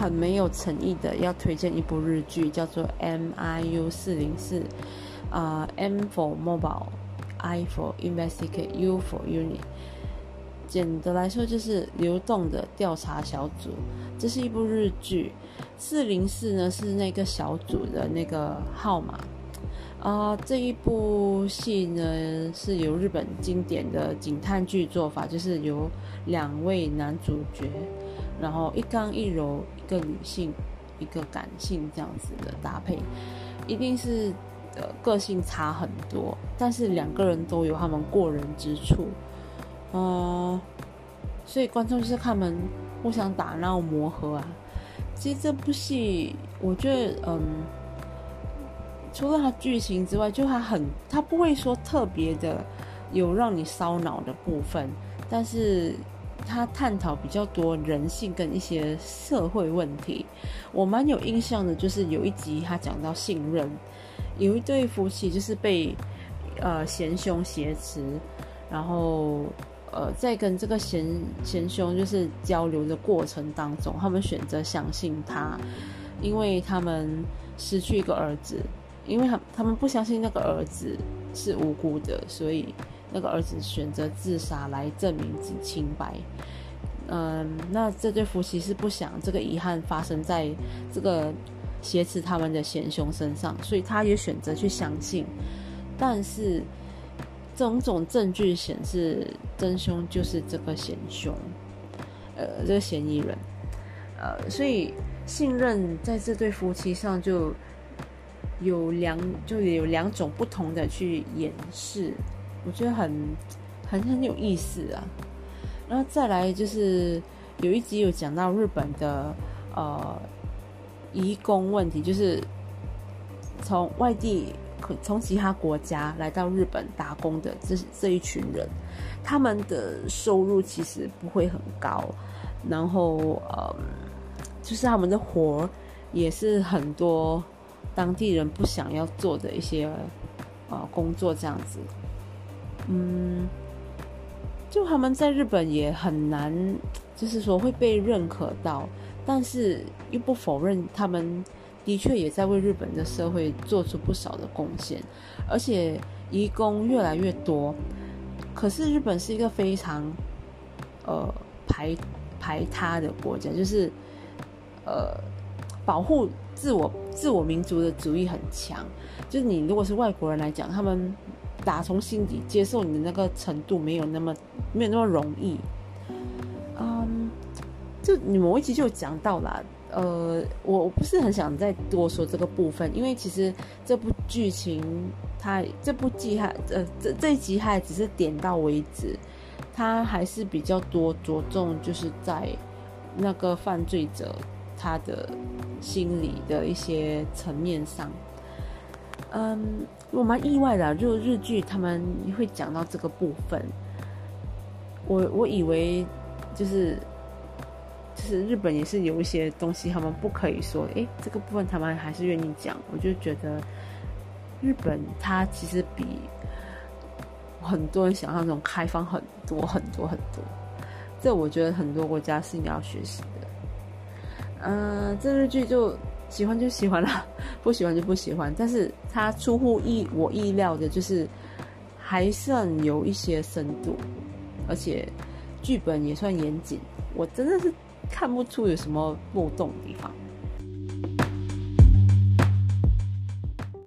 很没有诚意的要推荐一部日剧，叫做《M I U 四零四》，啊，M for Mobile，I for Investigate，U for Unit。简的来说就是流动的调查小组。这是一部日剧，四零四呢是那个小组的那个号码。啊，这一部戏呢是由日本经典的警探剧做法，就是由两位男主角，然后一刚一柔，一个女性，一个感性这样子的搭配，一定是呃个性差很多，但是两个人都有他们过人之处，呃，所以观众就是他们互相打闹磨合啊。其实这部戏，我觉得嗯。除了它剧情之外，就它很，它不会说特别的有让你烧脑的部分，但是他探讨比较多人性跟一些社会问题。我蛮有印象的，就是有一集他讲到信任，有一对夫妻就是被呃贤兄挟持，然后呃在跟这个贤贤兄就是交流的过程当中，他们选择相信他，因为他们失去一个儿子。因为他他们不相信那个儿子是无辜的，所以那个儿子选择自杀来证明自己清白。嗯，那这对夫妻是不想这个遗憾发生在这个挟持他们的贤兄身上，所以他也选择去相信。但是种种证据显示真凶就是这个贤兄，呃，这个嫌疑人。呃，所以信任在这对夫妻上就。有两就有两种不同的去掩饰，我觉得很很很有意思啊。然后再来就是有一集有讲到日本的呃移工问题，就是从外地从其他国家来到日本打工的这这一群人，他们的收入其实不会很高，然后呃就是他们的活也是很多。当地人不想要做的一些呃工作，这样子，嗯，就他们在日本也很难，就是说会被认可到，但是又不否认他们的确也在为日本的社会做出不少的贡献，而且移工越来越多，可是日本是一个非常呃排排他的国家，就是呃保护。自我自我民族的主义很强，就是你如果是外国人来讲，他们打从心底接受你的那个程度没有那么没有那么容易。嗯，就你某一集就讲到了，呃，我我不是很想再多说这个部分，因为其实这部剧情它这部剧它呃这这一集还只是点到为止，它还是比较多着重就是在那个犯罪者。他的心理的一些层面上，嗯，我蛮意外的，就日剧他们会讲到这个部分。我我以为就是就是日本也是有一些东西他们不可以说，诶，这个部分他们还是愿意讲。我就觉得日本它其实比很多人想象中开放很多很多很多，这我觉得很多国家是应该要学习的。嗯，这日剧就喜欢就喜欢啦，不喜欢就不喜欢。但是它出乎意我意料的，就是还算有一些深度，而且剧本也算严谨。我真的是看不出有什么漏洞的地方。